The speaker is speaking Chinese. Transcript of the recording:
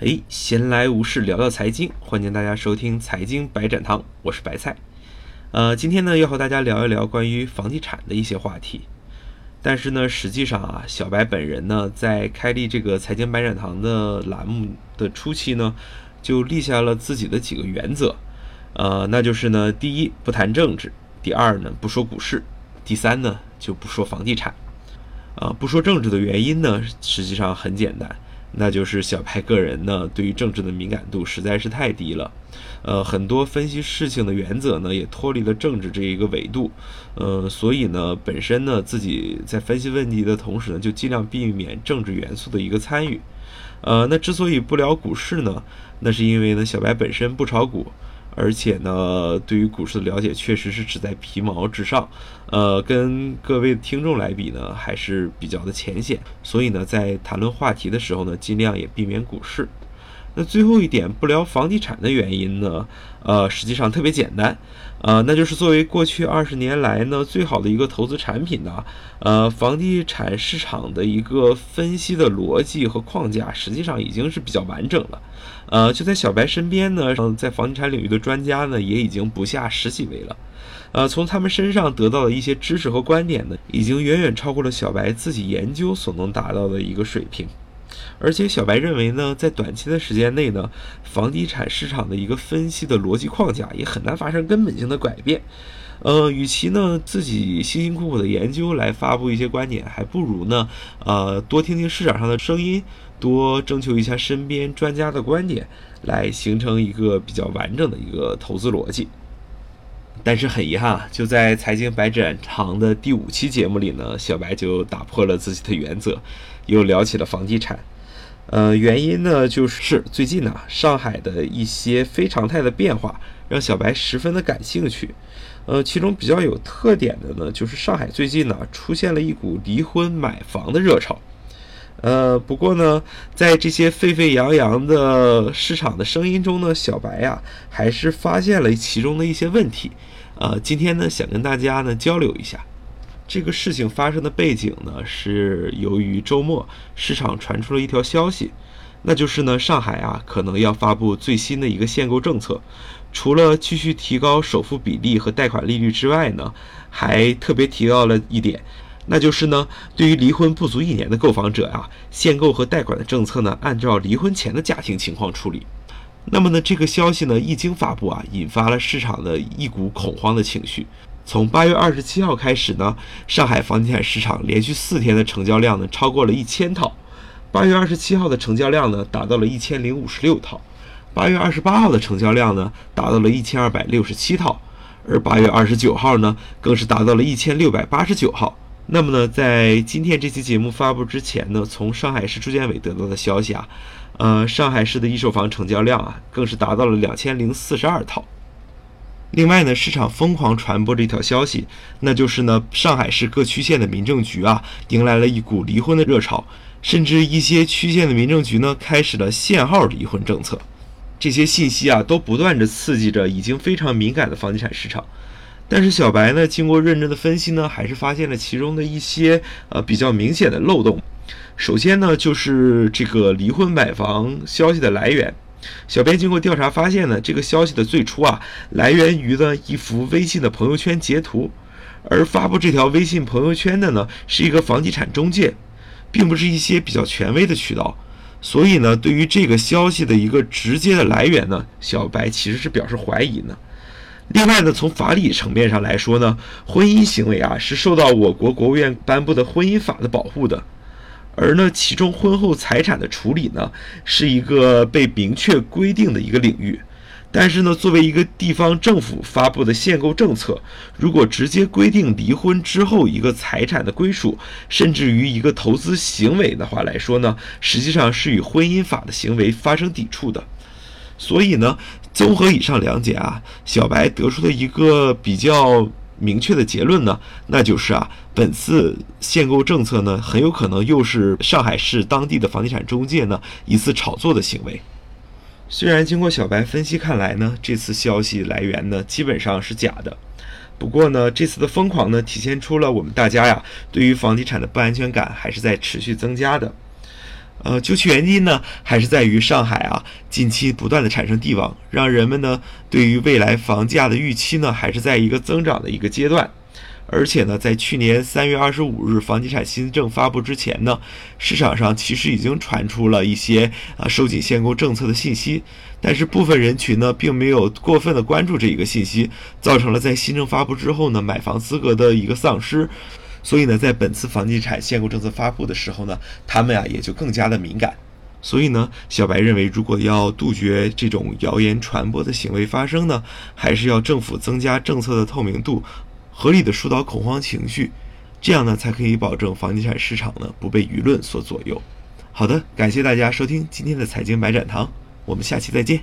哎，闲来无事聊聊财经，欢迎大家收听财经白展堂，我是白菜。呃，今天呢要和大家聊一聊关于房地产的一些话题。但是呢，实际上啊，小白本人呢在开立这个财经白展堂的栏目的初期呢，就立下了自己的几个原则。呃，那就是呢，第一不谈政治，第二呢不说股市，第三呢就不说房地产。啊，不说政治的原因呢，实际上很简单。那就是小白个人呢，对于政治的敏感度实在是太低了，呃，很多分析事情的原则呢，也脱离了政治这一个维度，呃，所以呢，本身呢，自己在分析问题的同时呢，就尽量避免政治元素的一个参与，呃，那之所以不聊股市呢，那是因为呢，小白本身不炒股。而且呢，对于股市的了解确实是只在皮毛之上，呃，跟各位听众来比呢，还是比较的浅显。所以呢，在谈论话题的时候呢，尽量也避免股市。那最后一点不聊房地产的原因呢，呃，实际上特别简单，呃，那就是作为过去二十年来呢最好的一个投资产品呢，呃，房地产市场的一个分析的逻辑和框架，实际上已经是比较完整了。呃，就在小白身边呢，在房地产领域的专家呢，也已经不下十几位了。呃，从他们身上得到的一些知识和观点呢，已经远远超过了小白自己研究所能达到的一个水平。而且小白认为呢，在短期的时间内呢，房地产市场的一个分析的逻辑框架也很难发生根本性的改变。呃，与其呢自己辛辛苦苦的研究来发布一些观点，还不如呢，呃，多听听市场上的声音，多征求一下身边专家的观点，来形成一个比较完整的一个投资逻辑。但是很遗憾啊，就在财经白展堂的第五期节目里呢，小白就打破了自己的原则，又聊起了房地产。呃，原因呢，就是最近呢，上海的一些非常态的变化让小白十分的感兴趣。呃，其中比较有特点的呢，就是上海最近呢出现了一股离婚买房的热潮。呃，不过呢，在这些沸沸扬扬的市场的声音中呢，小白呀还是发现了其中的一些问题。呃，今天呢，想跟大家呢交流一下。这个事情发生的背景呢，是由于周末市场传出了一条消息，那就是呢，上海啊可能要发布最新的一个限购政策，除了继续提高首付比例和贷款利率之外呢，还特别提到了一点，那就是呢，对于离婚不足一年的购房者啊，限购和贷款的政策呢，按照离婚前的家庭情况处理。那么呢，这个消息呢一经发布啊，引发了市场的一股恐慌的情绪。从八月二十七号开始呢，上海房地产市场连续四天的成交量呢超过了一千套。八月二十七号的成交量呢达到了一千零五十六套，八月二十八号的成交量呢达到了一千二百六十七套，而八月二十九号呢更是达到了一千六百八十九号。那么呢，在今天这期节目发布之前呢，从上海市住建委得到的消息啊，呃，上海市的一手房成交量啊更是达到了两千零四十二套。另外呢，市场疯狂传播这条消息，那就是呢，上海市各区县的民政局啊，迎来了一股离婚的热潮，甚至一些区县的民政局呢，开始了限号离婚政策。这些信息啊，都不断的刺激着已经非常敏感的房地产市场。但是小白呢，经过认真的分析呢，还是发现了其中的一些呃比较明显的漏洞。首先呢，就是这个离婚买房消息的来源。小编经过调查发现呢，这个消息的最初啊，来源于呢一幅微信的朋友圈截图，而发布这条微信朋友圈的呢是一个房地产中介，并不是一些比较权威的渠道，所以呢，对于这个消息的一个直接的来源呢，小白其实是表示怀疑呢。另外呢，从法理层面上来说呢，婚姻行为啊是受到我国国务院颁布的婚姻法的保护的。而呢，其中婚后财产的处理呢，是一个被明确规定的一个领域。但是呢，作为一个地方政府发布的限购政策，如果直接规定离婚之后一个财产的归属，甚至于一个投资行为的话来说呢，实际上是与婚姻法的行为发生抵触的。所以呢，综合以上两点啊，小白得出的一个比较。明确的结论呢，那就是啊，本次限购政策呢，很有可能又是上海市当地的房地产中介呢一次炒作的行为。虽然经过小白分析看来呢，这次消息来源呢基本上是假的，不过呢，这次的疯狂呢，体现出了我们大家呀对于房地产的不安全感还是在持续增加的。呃，究其原因呢，还是在于上海啊近期不断的产生地王，让人们呢对于未来房价的预期呢还是在一个增长的一个阶段。而且呢，在去年三月二十五日房地产新政发布之前呢，市场上其实已经传出了一些啊收紧限购政策的信息，但是部分人群呢并没有过分的关注这一个信息，造成了在新政发布之后呢买房资格的一个丧失。所以呢，在本次房地产限购政策发布的时候呢，他们呀也就更加的敏感。所以呢，小白认为，如果要杜绝这种谣言传播的行为发生呢，还是要政府增加政策的透明度。合理的疏导恐慌情绪，这样呢才可以保证房地产市场呢不被舆论所左右。好的，感谢大家收听今天的财经百展堂，我们下期再见。